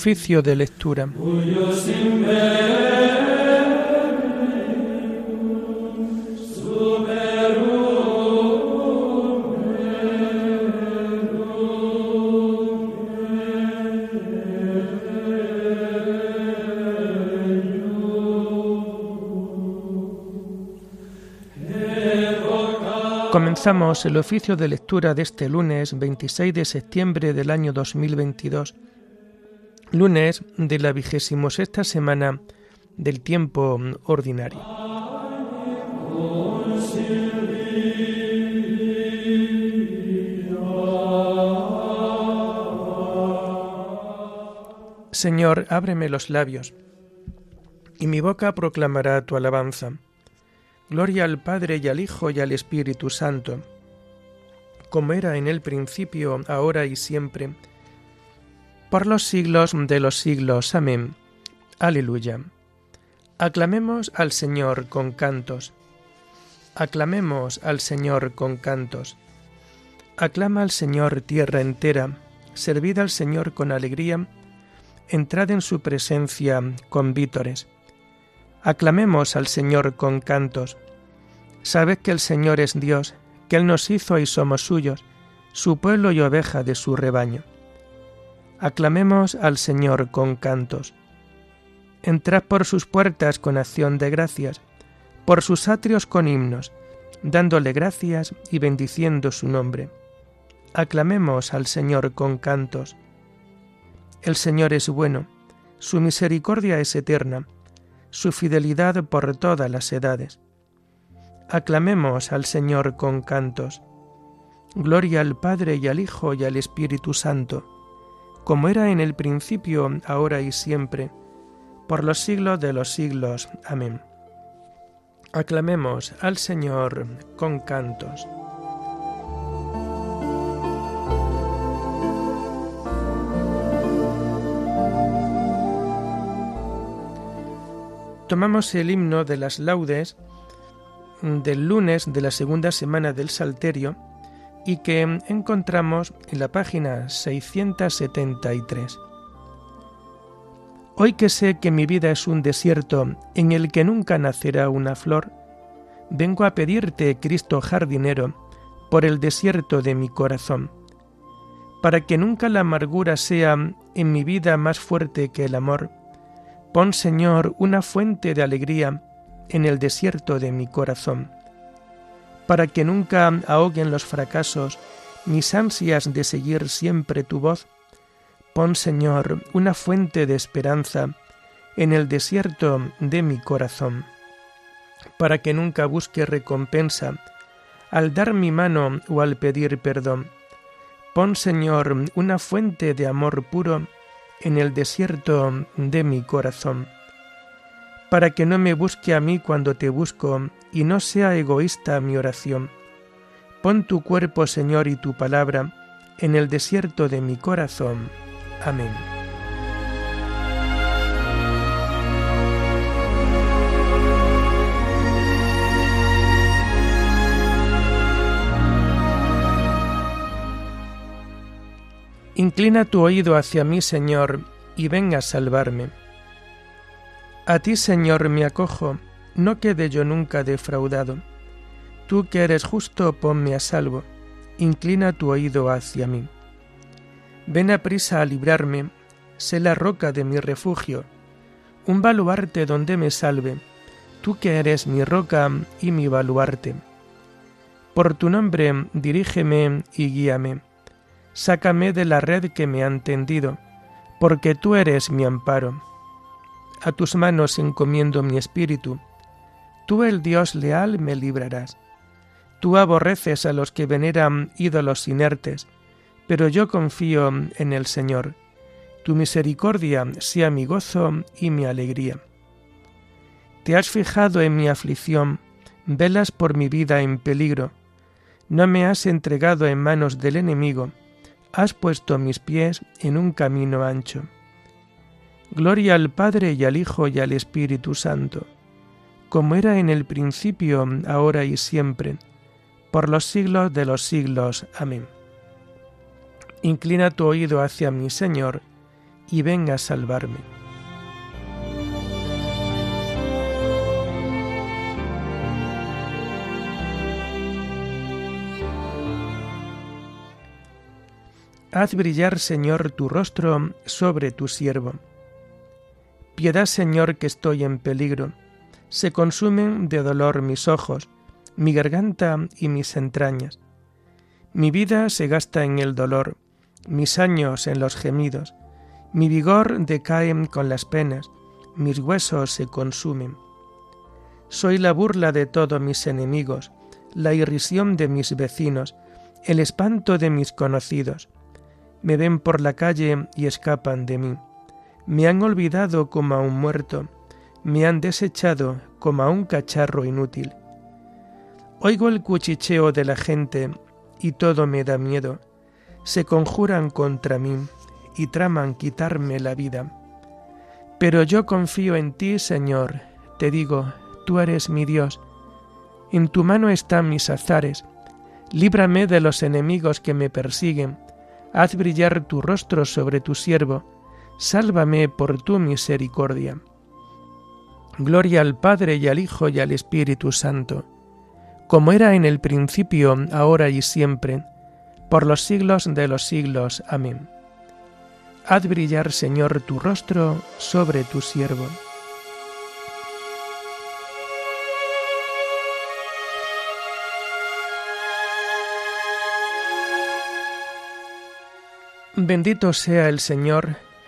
Oficio de lectura. Comenzamos el oficio de lectura de este lunes 26 de septiembre del año 2022, lunes de la vigésimo sexta semana del tiempo ordinario. Señor, ábreme los labios, y mi boca proclamará tu alabanza. Gloria al Padre y al Hijo y al Espíritu Santo, como era en el principio, ahora y siempre, por los siglos de los siglos. Amén. Aleluya. Aclamemos al Señor con cantos. Aclamemos al Señor con cantos. Aclama al Señor tierra entera, servid al Señor con alegría, entrad en su presencia con vítores. Aclamemos al Señor con cantos. Sabed que el Señor es Dios, que Él nos hizo y somos suyos, su pueblo y oveja de su rebaño. Aclamemos al Señor con cantos. Entrad por sus puertas con acción de gracias, por sus atrios con himnos, dándole gracias y bendiciendo su nombre. Aclamemos al Señor con cantos. El Señor es bueno, su misericordia es eterna, su fidelidad por todas las edades. Aclamemos al Señor con cantos. Gloria al Padre y al Hijo y al Espíritu Santo, como era en el principio, ahora y siempre, por los siglos de los siglos. Amén. Aclamemos al Señor con cantos. tomamos el himno de las laudes del lunes de la segunda semana del Salterio y que encontramos en la página 673. Hoy que sé que mi vida es un desierto en el que nunca nacerá una flor, vengo a pedirte, Cristo jardinero, por el desierto de mi corazón, para que nunca la amargura sea en mi vida más fuerte que el amor, Pon, Señor, una fuente de alegría en el desierto de mi corazón, para que nunca ahoguen los fracasos mis ansias de seguir siempre tu voz. Pon, Señor, una fuente de esperanza en el desierto de mi corazón, para que nunca busque recompensa al dar mi mano o al pedir perdón. Pon, Señor, una fuente de amor puro en el desierto de mi corazón, para que no me busque a mí cuando te busco y no sea egoísta mi oración. Pon tu cuerpo, Señor, y tu palabra en el desierto de mi corazón. Amén. Inclina tu oído hacia mí, Señor, y venga a salvarme. A ti, Señor, me acojo, no quede yo nunca defraudado. Tú que eres justo, ponme a salvo, inclina tu oído hacia mí. Ven a prisa a librarme, sé la roca de mi refugio, un baluarte donde me salve, tú que eres mi roca y mi baluarte. Por tu nombre dirígeme y guíame sácame de la red que me han tendido, porque tú eres mi amparo. A tus manos encomiendo mi espíritu, tú el Dios leal me librarás. Tú aborreces a los que veneran ídolos inertes, pero yo confío en el Señor. Tu misericordia sea mi gozo y mi alegría. Te has fijado en mi aflicción, velas por mi vida en peligro. No me has entregado en manos del enemigo, has puesto mis pies en un camino ancho. Gloria al Padre y al Hijo y al Espíritu Santo, como era en el principio, ahora y siempre, por los siglos de los siglos. Amén. Inclina tu oído hacia mi Señor, y ven a salvarme. Haz brillar, Señor, tu rostro sobre tu siervo. Piedad, Señor, que estoy en peligro. Se consumen de dolor mis ojos, mi garganta y mis entrañas. Mi vida se gasta en el dolor, mis años en los gemidos. Mi vigor decae con las penas, mis huesos se consumen. Soy la burla de todos mis enemigos, la irrisión de mis vecinos, el espanto de mis conocidos me ven por la calle y escapan de mí. Me han olvidado como a un muerto, me han desechado como a un cacharro inútil. Oigo el cuchicheo de la gente y todo me da miedo. Se conjuran contra mí y traman quitarme la vida. Pero yo confío en ti, Señor. Te digo, tú eres mi Dios. En tu mano están mis azares. Líbrame de los enemigos que me persiguen haz brillar tu rostro sobre tu siervo, sálvame por tu misericordia. Gloria al Padre y al Hijo y al Espíritu Santo, como era en el principio, ahora y siempre, por los siglos de los siglos. Amén. Haz brillar, Señor, tu rostro sobre tu siervo. Bendito sea el Señor,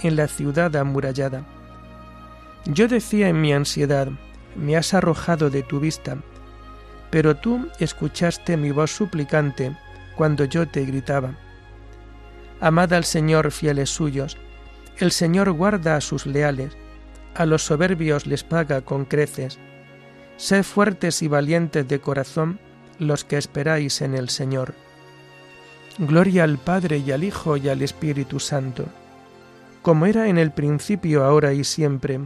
en la ciudad amurallada. Yo decía en mi ansiedad, me has arrojado de tu vista, pero tú escuchaste mi voz suplicante cuando yo te gritaba. Amad al Señor fieles suyos, el Señor guarda a sus leales, a los soberbios les paga con creces. Sed fuertes y valientes de corazón los que esperáis en el Señor. Gloria al Padre y al Hijo y al Espíritu Santo, como era en el principio, ahora y siempre,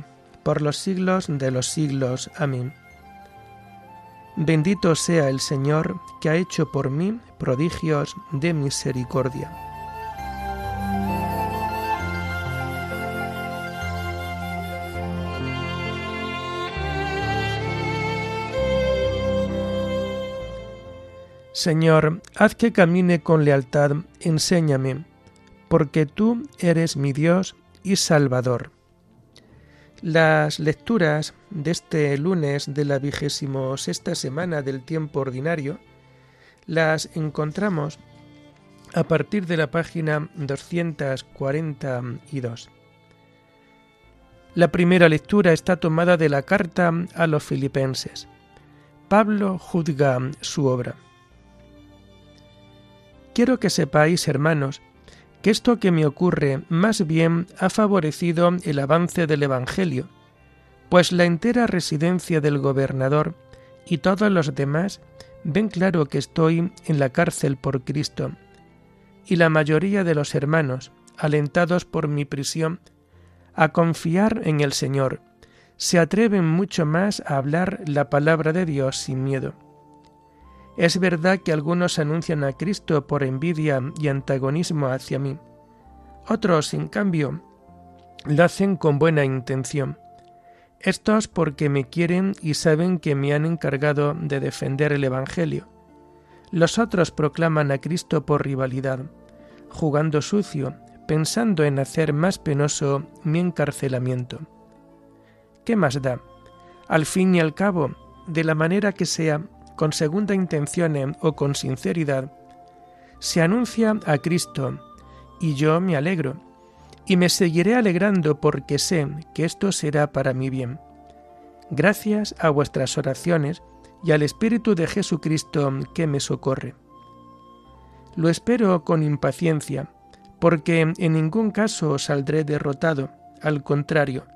por los siglos de los siglos. Amén. Bendito sea el Señor que ha hecho por mí prodigios de misericordia. Señor, haz que camine con lealtad, enséñame, porque tú eres mi Dios y Salvador. Las lecturas de este lunes de la vigésimo sexta semana del tiempo ordinario las encontramos a partir de la página 242. La primera lectura está tomada de la carta a los filipenses. Pablo juzga su obra. Quiero que sepáis, hermanos, que esto que me ocurre más bien ha favorecido el avance del Evangelio, pues la entera residencia del gobernador y todos los demás ven claro que estoy en la cárcel por Cristo, y la mayoría de los hermanos, alentados por mi prisión, a confiar en el Señor, se atreven mucho más a hablar la palabra de Dios sin miedo. Es verdad que algunos anuncian a Cristo por envidia y antagonismo hacia mí. Otros, en cambio, lo hacen con buena intención. Estos porque me quieren y saben que me han encargado de defender el Evangelio. Los otros proclaman a Cristo por rivalidad, jugando sucio, pensando en hacer más penoso mi encarcelamiento. ¿Qué más da? Al fin y al cabo, de la manera que sea, con segunda intención o con sinceridad, se anuncia a Cristo y yo me alegro y me seguiré alegrando porque sé que esto será para mi bien. Gracias a vuestras oraciones y al Espíritu de Jesucristo que me socorre. Lo espero con impaciencia, porque en ningún caso saldré derrotado, al contrario.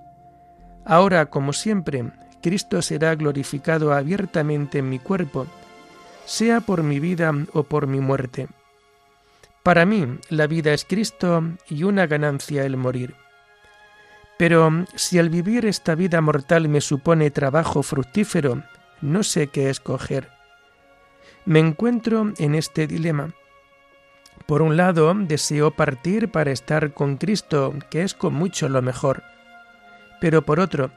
Ahora, como siempre, Cristo será glorificado abiertamente en mi cuerpo, sea por mi vida o por mi muerte. Para mí, la vida es Cristo y una ganancia el morir. Pero si al vivir esta vida mortal me supone trabajo fructífero, no sé qué escoger. Me encuentro en este dilema. Por un lado, deseo partir para estar con Cristo, que es con mucho lo mejor. Pero por otro,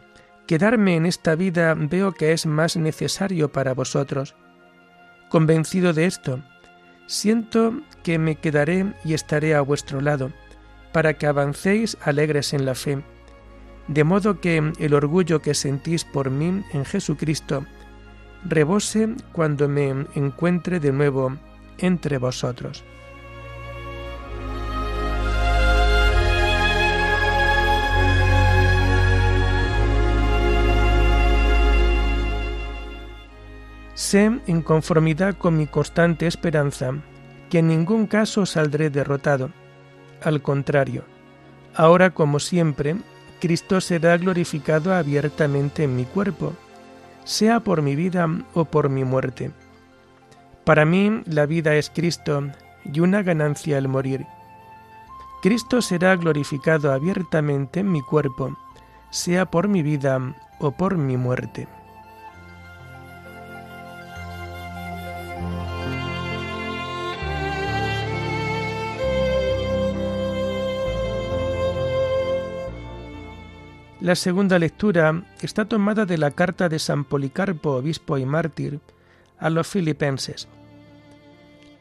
quedarme en esta vida veo que es más necesario para vosotros. Convencido de esto, siento que me quedaré y estaré a vuestro lado, para que avancéis alegres en la fe, de modo que el orgullo que sentís por mí en Jesucristo rebose cuando me encuentre de nuevo entre vosotros. Sé, en conformidad con mi constante esperanza, que en ningún caso saldré derrotado. Al contrario, ahora como siempre, Cristo será glorificado abiertamente en mi cuerpo, sea por mi vida o por mi muerte. Para mí la vida es Cristo y una ganancia el morir. Cristo será glorificado abiertamente en mi cuerpo, sea por mi vida o por mi muerte. La segunda lectura está tomada de la carta de San Policarpo, obispo y mártir, a los filipenses.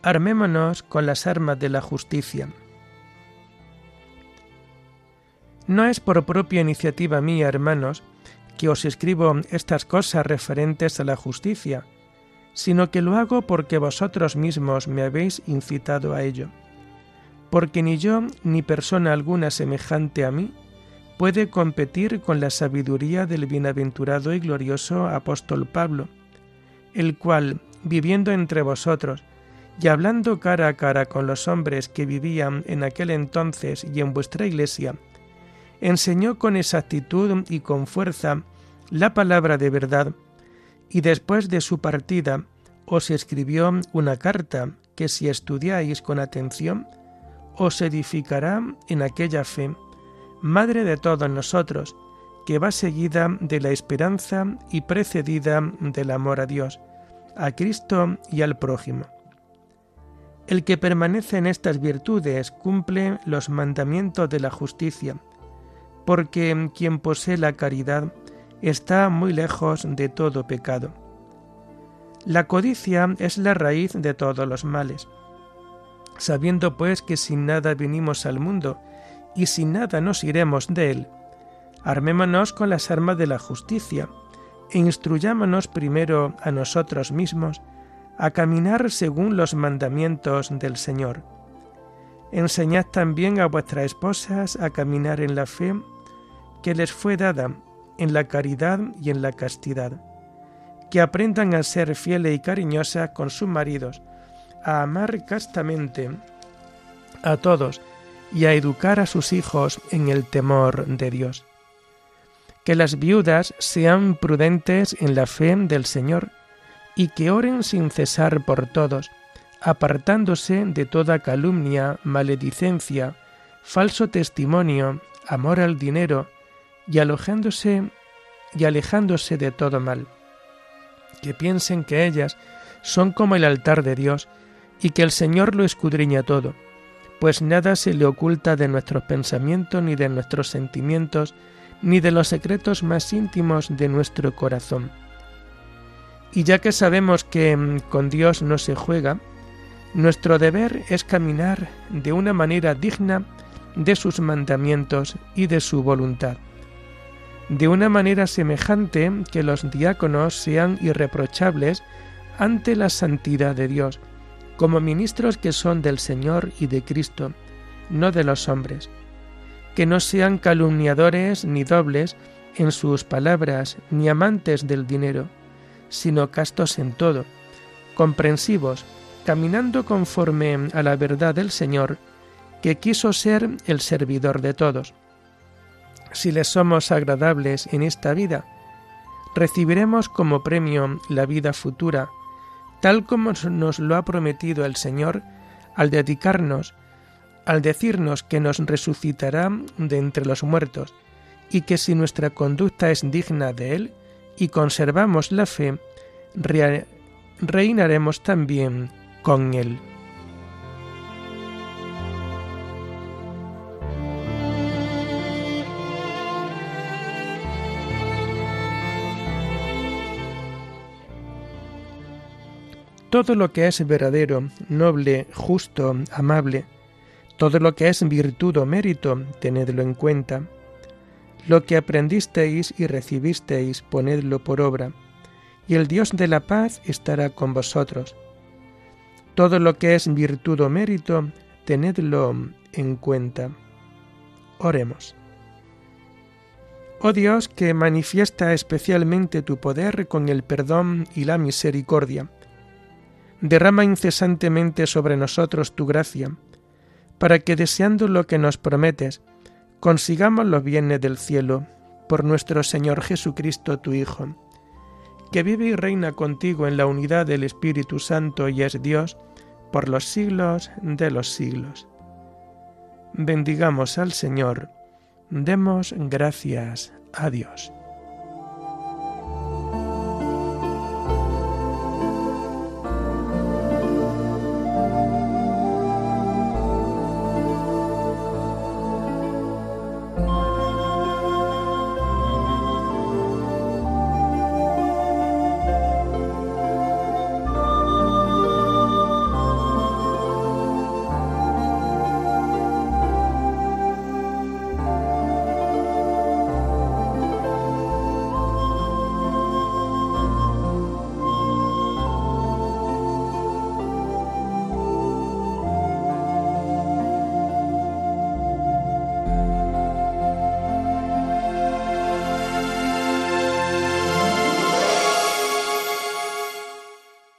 Armémonos con las armas de la justicia. No es por propia iniciativa mía, hermanos, que os escribo estas cosas referentes a la justicia, sino que lo hago porque vosotros mismos me habéis incitado a ello. Porque ni yo ni persona alguna semejante a mí puede competir con la sabiduría del bienaventurado y glorioso apóstol Pablo, el cual, viviendo entre vosotros y hablando cara a cara con los hombres que vivían en aquel entonces y en vuestra iglesia, enseñó con exactitud y con fuerza la palabra de verdad, y después de su partida os escribió una carta que si estudiáis con atención, os edificará en aquella fe Madre de todos nosotros, que va seguida de la esperanza y precedida del amor a Dios, a Cristo y al prójimo. El que permanece en estas virtudes cumple los mandamientos de la justicia, porque quien posee la caridad está muy lejos de todo pecado. La codicia es la raíz de todos los males. Sabiendo pues que sin nada vinimos al mundo, y sin nada nos iremos de él. Armémonos con las armas de la justicia e instruyámonos primero a nosotros mismos a caminar según los mandamientos del Señor. Enseñad también a vuestras esposas a caminar en la fe que les fue dada, en la caridad y en la castidad, que aprendan a ser fieles y cariñosas con sus maridos, a amar castamente a todos, y a educar a sus hijos en el temor de Dios. Que las viudas sean prudentes en la fe del Señor y que oren sin cesar por todos, apartándose de toda calumnia, maledicencia, falso testimonio, amor al dinero y alojándose y alejándose de todo mal. Que piensen que ellas son como el altar de Dios y que el Señor lo escudriña todo pues nada se le oculta de nuestros pensamientos, ni de nuestros sentimientos, ni de los secretos más íntimos de nuestro corazón. Y ya que sabemos que mm, con Dios no se juega, nuestro deber es caminar de una manera digna de sus mandamientos y de su voluntad, de una manera semejante que los diáconos sean irreprochables ante la santidad de Dios, como ministros que son del Señor y de Cristo, no de los hombres, que no sean calumniadores ni dobles en sus palabras, ni amantes del dinero, sino castos en todo, comprensivos, caminando conforme a la verdad del Señor, que quiso ser el servidor de todos. si les somos agradables en esta vida, recibiremos como premio la vida futura, tal como nos lo ha prometido el Señor al dedicarnos, al decirnos que nos resucitará de entre los muertos, y que si nuestra conducta es digna de Él y conservamos la fe, reinaremos también con Él. Todo lo que es verdadero, noble, justo, amable, todo lo que es virtud o mérito, tenedlo en cuenta. Lo que aprendisteis y recibisteis, ponedlo por obra, y el Dios de la paz estará con vosotros. Todo lo que es virtud o mérito, tenedlo en cuenta. Oremos. Oh Dios, que manifiesta especialmente tu poder con el perdón y la misericordia, derrama incesantemente sobre nosotros tu gracia, para que deseando lo que nos prometes, consigamos los bienes del cielo, por nuestro Señor Jesucristo, tu Hijo, que vive y reina contigo en la unidad del Espíritu Santo y es Dios, por los siglos de los siglos. Bendigamos al Señor, demos gracias a Dios.